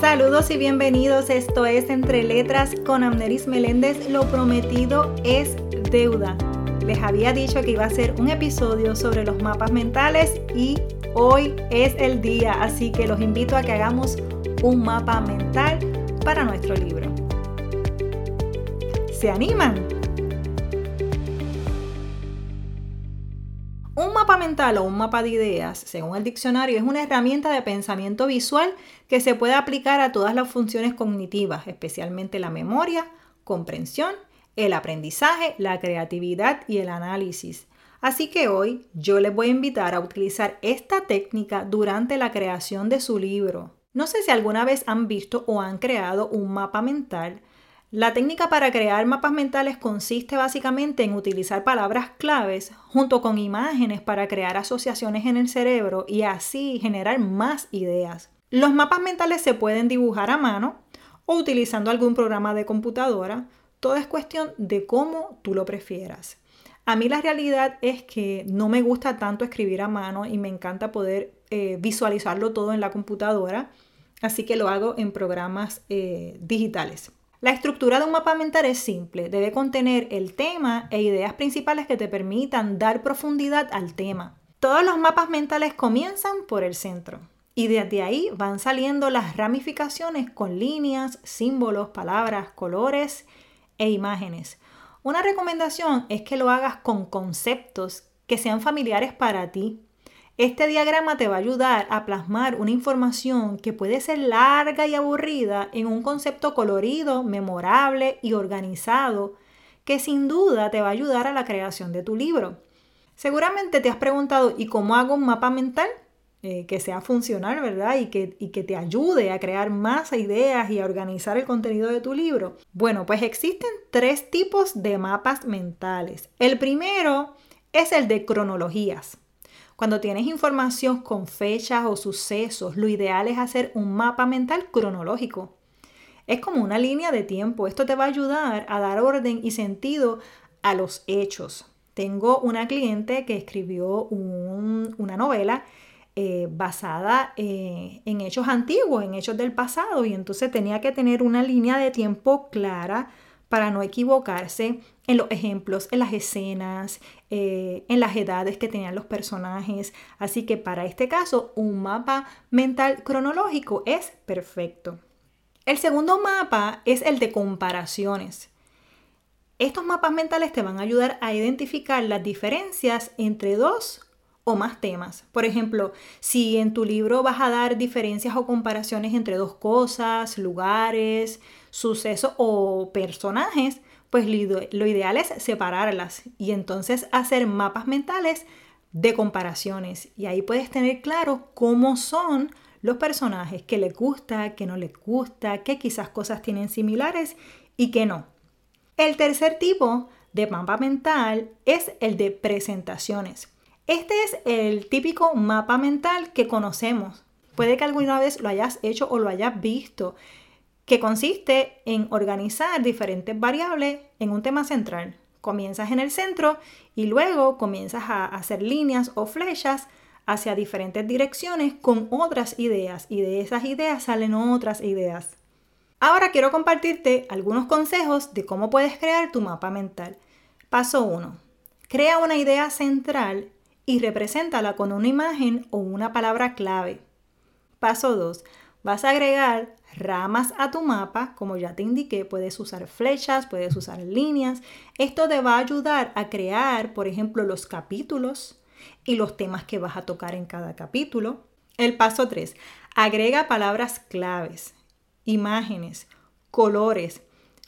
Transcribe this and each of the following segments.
Saludos y bienvenidos. Esto es Entre Letras con Amneris Meléndez. Lo prometido es deuda. Les había dicho que iba a ser un episodio sobre los mapas mentales y hoy es el día, así que los invito a que hagamos un mapa mental para nuestro libro. ¿Se animan? Un mapa mental o un mapa de ideas, según el diccionario, es una herramienta de pensamiento visual que se puede aplicar a todas las funciones cognitivas, especialmente la memoria, comprensión, el aprendizaje, la creatividad y el análisis. Así que hoy yo les voy a invitar a utilizar esta técnica durante la creación de su libro. No sé si alguna vez han visto o han creado un mapa mental la técnica para crear mapas mentales consiste básicamente en utilizar palabras claves junto con imágenes para crear asociaciones en el cerebro y así generar más ideas. Los mapas mentales se pueden dibujar a mano o utilizando algún programa de computadora. Todo es cuestión de cómo tú lo prefieras. A mí la realidad es que no me gusta tanto escribir a mano y me encanta poder eh, visualizarlo todo en la computadora, así que lo hago en programas eh, digitales. La estructura de un mapa mental es simple, debe contener el tema e ideas principales que te permitan dar profundidad al tema. Todos los mapas mentales comienzan por el centro y desde ahí van saliendo las ramificaciones con líneas, símbolos, palabras, colores e imágenes. Una recomendación es que lo hagas con conceptos que sean familiares para ti. Este diagrama te va a ayudar a plasmar una información que puede ser larga y aburrida en un concepto colorido, memorable y organizado que sin duda te va a ayudar a la creación de tu libro. Seguramente te has preguntado, ¿y cómo hago un mapa mental? Eh, que sea funcional, ¿verdad? Y que, y que te ayude a crear más ideas y a organizar el contenido de tu libro. Bueno, pues existen tres tipos de mapas mentales. El primero es el de cronologías. Cuando tienes información con fechas o sucesos, lo ideal es hacer un mapa mental cronológico. Es como una línea de tiempo. Esto te va a ayudar a dar orden y sentido a los hechos. Tengo una cliente que escribió una novela eh, basada eh, en hechos antiguos, en hechos del pasado, y entonces tenía que tener una línea de tiempo clara para no equivocarse en los ejemplos, en las escenas, eh, en las edades que tenían los personajes. Así que para este caso, un mapa mental cronológico es perfecto. El segundo mapa es el de comparaciones. Estos mapas mentales te van a ayudar a identificar las diferencias entre dos más temas. Por ejemplo, si en tu libro vas a dar diferencias o comparaciones entre dos cosas, lugares, sucesos o personajes, pues lo ideal es separarlas y entonces hacer mapas mentales de comparaciones. Y ahí puedes tener claro cómo son los personajes, qué les gusta, qué no les gusta, qué quizás cosas tienen similares y qué no. El tercer tipo de mapa mental es el de presentaciones. Este es el típico mapa mental que conocemos. Puede que alguna vez lo hayas hecho o lo hayas visto que consiste en organizar diferentes variables en un tema central. Comienzas en el centro y luego comienzas a hacer líneas o flechas hacia diferentes direcciones con otras ideas y de esas ideas salen otras ideas. Ahora quiero compartirte algunos consejos de cómo puedes crear tu mapa mental. Paso 1. Crea una idea central y represéntala con una imagen o una palabra clave. Paso 2. Vas a agregar ramas a tu mapa, como ya te indiqué, puedes usar flechas, puedes usar líneas. Esto te va a ayudar a crear, por ejemplo, los capítulos y los temas que vas a tocar en cada capítulo. El paso 3. Agrega palabras claves, imágenes, colores.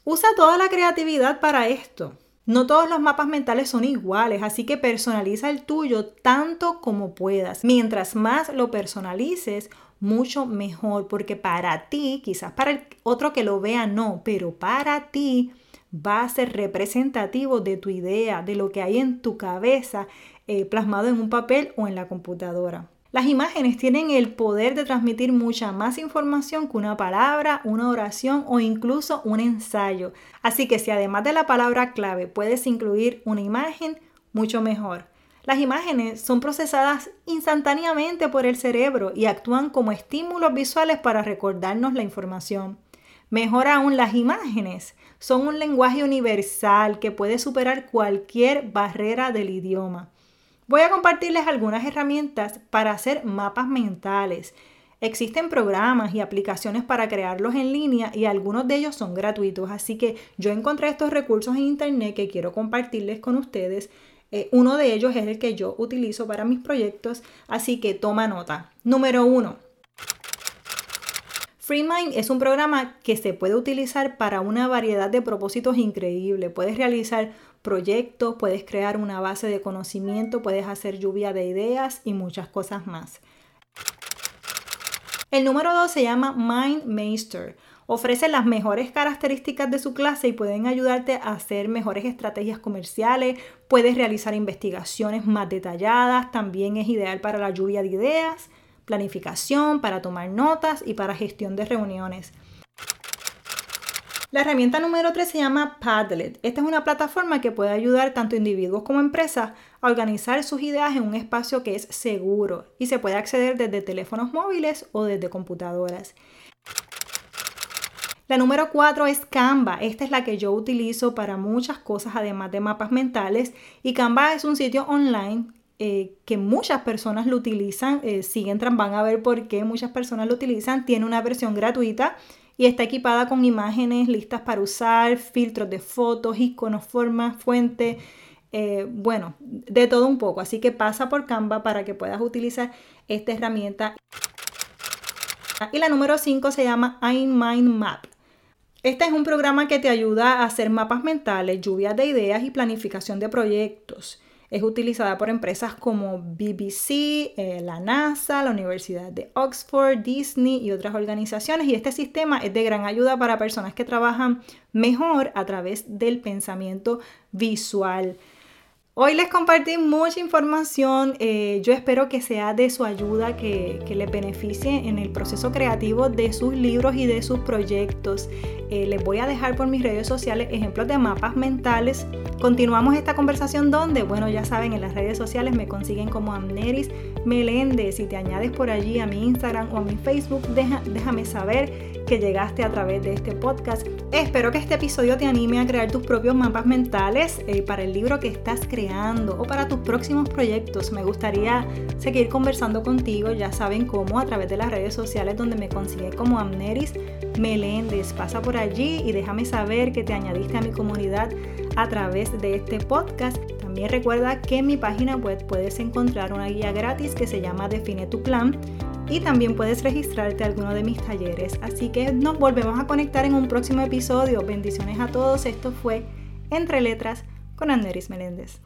Usa toda la creatividad para esto. No todos los mapas mentales son iguales, así que personaliza el tuyo tanto como puedas. Mientras más lo personalices, mucho mejor, porque para ti, quizás para el otro que lo vea no, pero para ti va a ser representativo de tu idea, de lo que hay en tu cabeza eh, plasmado en un papel o en la computadora. Las imágenes tienen el poder de transmitir mucha más información que una palabra, una oración o incluso un ensayo. Así que si además de la palabra clave puedes incluir una imagen, mucho mejor. Las imágenes son procesadas instantáneamente por el cerebro y actúan como estímulos visuales para recordarnos la información. Mejor aún, las imágenes son un lenguaje universal que puede superar cualquier barrera del idioma. Voy a compartirles algunas herramientas para hacer mapas mentales. Existen programas y aplicaciones para crearlos en línea y algunos de ellos son gratuitos, así que yo encontré estos recursos en internet que quiero compartirles con ustedes. Eh, uno de ellos es el que yo utilizo para mis proyectos, así que toma nota. Número uno, FreeMind es un programa que se puede utilizar para una variedad de propósitos increíbles. Puedes realizar proyectos, puedes crear una base de conocimiento, puedes hacer lluvia de ideas y muchas cosas más. El número 2 se llama MindMeister. Ofrece las mejores características de su clase y pueden ayudarte a hacer mejores estrategias comerciales, puedes realizar investigaciones más detalladas, también es ideal para la lluvia de ideas planificación, para tomar notas y para gestión de reuniones. La herramienta número 3 se llama Padlet. Esta es una plataforma que puede ayudar tanto individuos como empresas a organizar sus ideas en un espacio que es seguro y se puede acceder desde teléfonos móviles o desde computadoras. La número 4 es Canva. Esta es la que yo utilizo para muchas cosas además de mapas mentales y Canva es un sitio online eh, que muchas personas lo utilizan. Eh, si entran van a ver por qué muchas personas lo utilizan. Tiene una versión gratuita y está equipada con imágenes listas para usar, filtros de fotos, iconos, formas, fuentes. Eh, bueno, de todo un poco. Así que pasa por Canva para que puedas utilizar esta herramienta. Y la número 5 se llama iMindMap. Este es un programa que te ayuda a hacer mapas mentales, lluvias de ideas y planificación de proyectos. Es utilizada por empresas como BBC, eh, la NASA, la Universidad de Oxford, Disney y otras organizaciones. Y este sistema es de gran ayuda para personas que trabajan mejor a través del pensamiento visual. Hoy les compartí mucha información, eh, yo espero que sea de su ayuda, que, les beneficie en el proceso creativo de sus libros y de sus proyectos. Eh, les voy a dejar por mis redes sociales ejemplos de mapas mentales. Continuamos esta conversación donde, bueno, ya saben, en las redes sociales me consiguen como Amneris Meléndez. Si te añades por allí a mi Instagram o a mi Facebook, déjame saber que llegaste a través de este podcast. Espero que este episodio te anime a crear tus propios mapas mentales eh, para el libro que estás creando o para tus próximos proyectos. Me gustaría seguir conversando contigo, ya saben cómo, a través de las redes sociales donde me consigue como Amneris Meléndez. Pasa por allí y déjame saber que te añadiste a mi comunidad a través de este podcast. También recuerda que en mi página web puedes encontrar una guía gratis que se llama Define tu plan y también puedes registrarte a alguno de mis talleres. Así que nos volvemos a conectar en un próximo episodio. Bendiciones a todos. Esto fue Entre Letras con Anderis Meléndez.